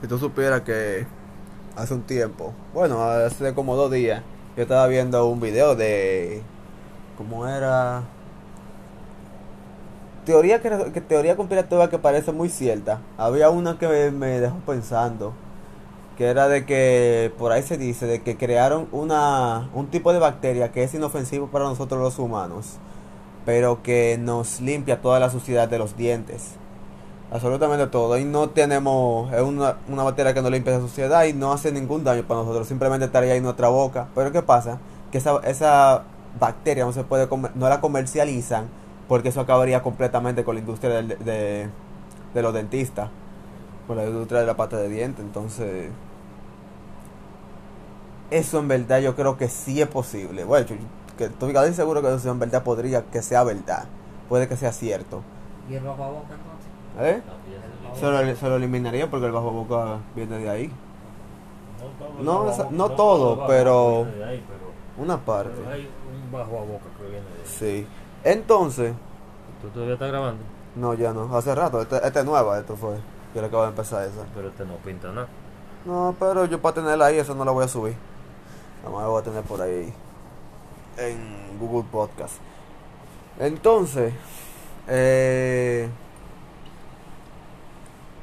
si tú supieras que hace un tiempo, bueno, hace como dos días, yo estaba viendo un video de. ¿Cómo era? Teoría que, que teoría conspirativa que parece muy cierta. Había una que me dejó pensando. Que era de que por ahí se dice de que crearon una un tipo de bacteria que es inofensivo para nosotros los humanos, pero que nos limpia toda la suciedad de los dientes absolutamente todo. Y no tenemos, es una, una bacteria que no limpia la suciedad y no hace ningún daño para nosotros, simplemente estaría ahí en nuestra boca. Pero ¿qué pasa? Que esa, esa bacteria no se puede no la comercializan porque eso acabaría completamente con la industria de, de, los dentistas, con la industria de la pata de diente. Entonces, eso en verdad yo creo que sí es posible. Bueno, que estoy casi seguro que eso en verdad podría que sea verdad, puede que sea cierto. ¿Y el boca entonces? ¿Eh? Se lo, se lo eliminaría porque el bajo boca viene de ahí. No, no, no todo, pero una parte. Hay un bajo a boca que viene de ahí. Sí. Entonces. ¿Tú todavía estás grabando? No, ya no. Hace rato. Este, este es nueva, esto fue. Yo le acabo de empezar esa. Pero este no pinta nada. No, pero yo para tenerla ahí, eso no la voy a subir. Nada más la voy a tener por ahí. En Google Podcast. Entonces. Eh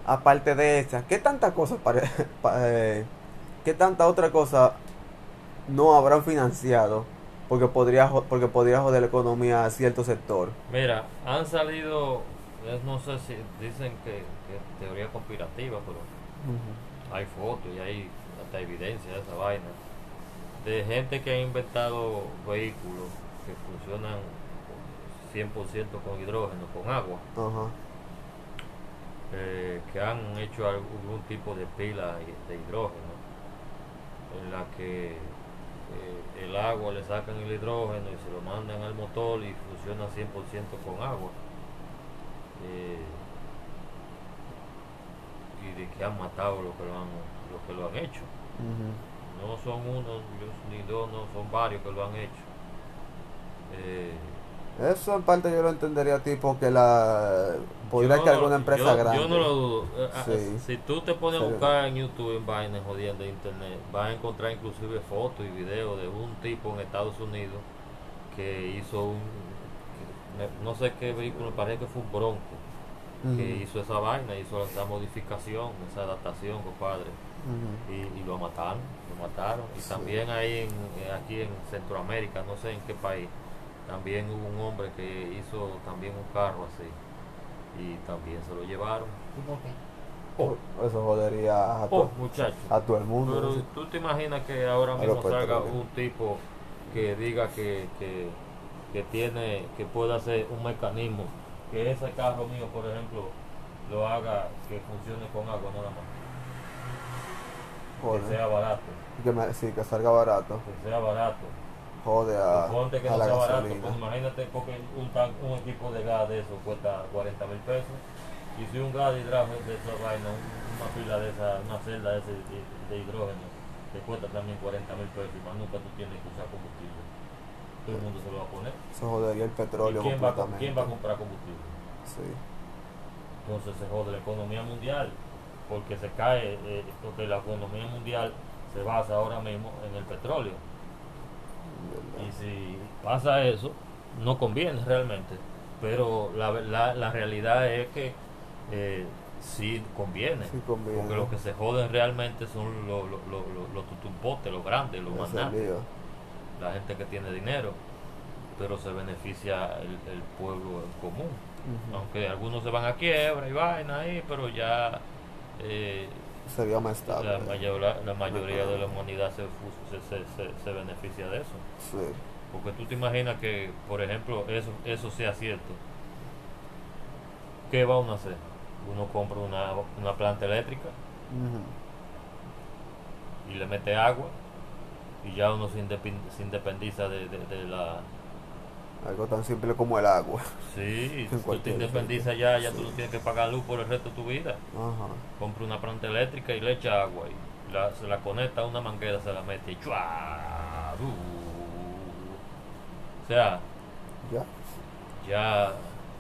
aparte de esa, ¿qué tanta cosa para, eh, qué tanta otra cosa no habrán financiado porque podría porque podría joder la economía a cierto sector? Mira, han salido no sé si dicen que, que teoría conspirativa, pero hay fotos y hay hasta evidencia de esa vaina de gente que ha inventado vehículos que funcionan 100% con hidrógeno, con agua. Eh, que han hecho algún tipo de pila de hidrógeno en la que eh, el agua le sacan el hidrógeno y se lo mandan al motor y funciona 100% con agua. Eh, y de que han matado los que lo han, los que lo han hecho. No son uno ni dos no son varios que lo han hecho. Eso en parte yo lo entendería tipo que la podría que alguna empresa grande. Yo no lo dudo. Eh, ah, si tú te pones a buscar en YouTube en vainas jodiendo de internet, vas a encontrar inclusive fotos y videos de un tipo en Estados Unidos que hizo un no sé qué vehículo, parece que fue un Bronco que hizo esa vaina, hizo esa modificación, esa adaptación, compadre. y, y, lo mataron, lo mataron. Y también ahí en, aquí en Centroamérica, no sé en qué país, también hubo un hombre que hizo también un carro así y también se lo llevaron. ¿Y por qué? Oh, eso jodería a, oh, a todo el mundo. Pero tú te imaginas que ahora mismo salga un tipo que diga que, que, que tiene, que pueda hacer un mecanismo, que ese carro mío, por ejemplo, lo haga que funcione con agua nada más. Que sea barato. Que sí, que salga barato. Que sea barato jode a, Ponte que no sea barato, pues imagínate porque un, un equipo de gas de eso cuesta 40 mil pesos y si un gas de hidrógeno de esa vaina, una pila de esa, una celda de, ese, de, hidrógeno te cuesta también 40 mil pesos y más nunca tú tienes que usar combustible. Todo el mundo se lo va a poner. Se jodería el petróleo quién va, quién va a comprar combustible? sí. Entonces se jode la economía mundial porque se cae eh, porque la economía mundial se basa ahora mismo en el petróleo y si pasa eso, no conviene realmente. Pero la, la, la realidad es que eh, sí, conviene, Porque los que se joden realmente son los, los, los, los tutumpotes, los grandes, los más La gente que tiene dinero. Pero se beneficia el, el pueblo en común. Aunque algunos se van a quiebra y vaina ahí, pero ya eh, sería más estable. La, mayor, la mayoría de la humanidad se, se, se, se, beneficia de eso. Sí. Porque tú te imaginas que, por ejemplo, eso, eso sea cierto. ¿Qué va uno a hacer? Uno compra una, una planta eléctrica y le mete agua y ya uno se, independiza de, de, de la algo tan simple como el agua. Sí, tú te independizas ya, ya tú no tienes que pagar luz por el resto de tu vida. Ajá. Compra una planta eléctrica y le echa agua y la, se la conecta a una manguera, se la mete y ¡chua! Uh. O sea, ya. ya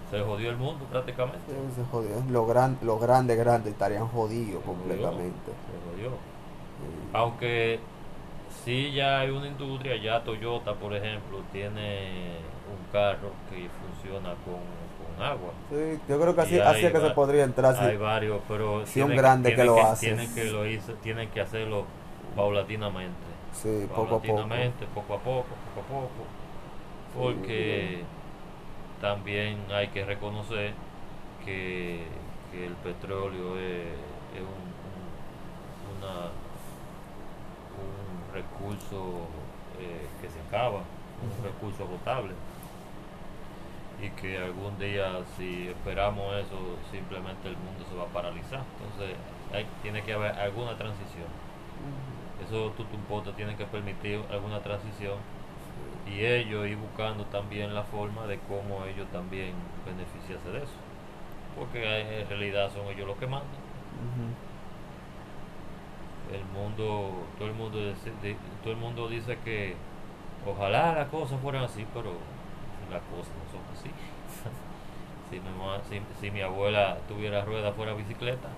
se jodió el mundo prácticamente. Sí, se jodió. Los gran, los grandes, grandes estarían jodidos completamente. Se jodió. Sí. Aunque sí ya hay una industria, ya Toyota, por ejemplo, tiene un carro que funciona con, con agua. Sí, yo creo que así, así es que se podría entrar. sí. Hay varios, pero Sí, un tienen- grande que lo hace. Tienen que, lo hizo- tienen que hacerlo paulatinamente. Sí, poco a poco. paulatinamente, poco a poco, poco a poco. Porque también hay que reconocer que, que el petróleo es, es un, un- una, un recurso eh, que se acaba, un recurso agotable. Y que algún día, si esperamos eso, simplemente el mundo se va a paralizar. Entonces, hay, tiene que haber alguna transición. Eso Tutumpote tiene que permitir alguna transición y ellos ir buscando también la forma de cómo ellos también beneficiarse de eso. Porque en realidad son ellos los que mandan. El mundo, todo el mundo, todo el mundo dice que ojalá las cosas fueran así, pero las cosas no son así. si, mi, ma- si, si mi abuela tuviera rueda fuera bicicleta.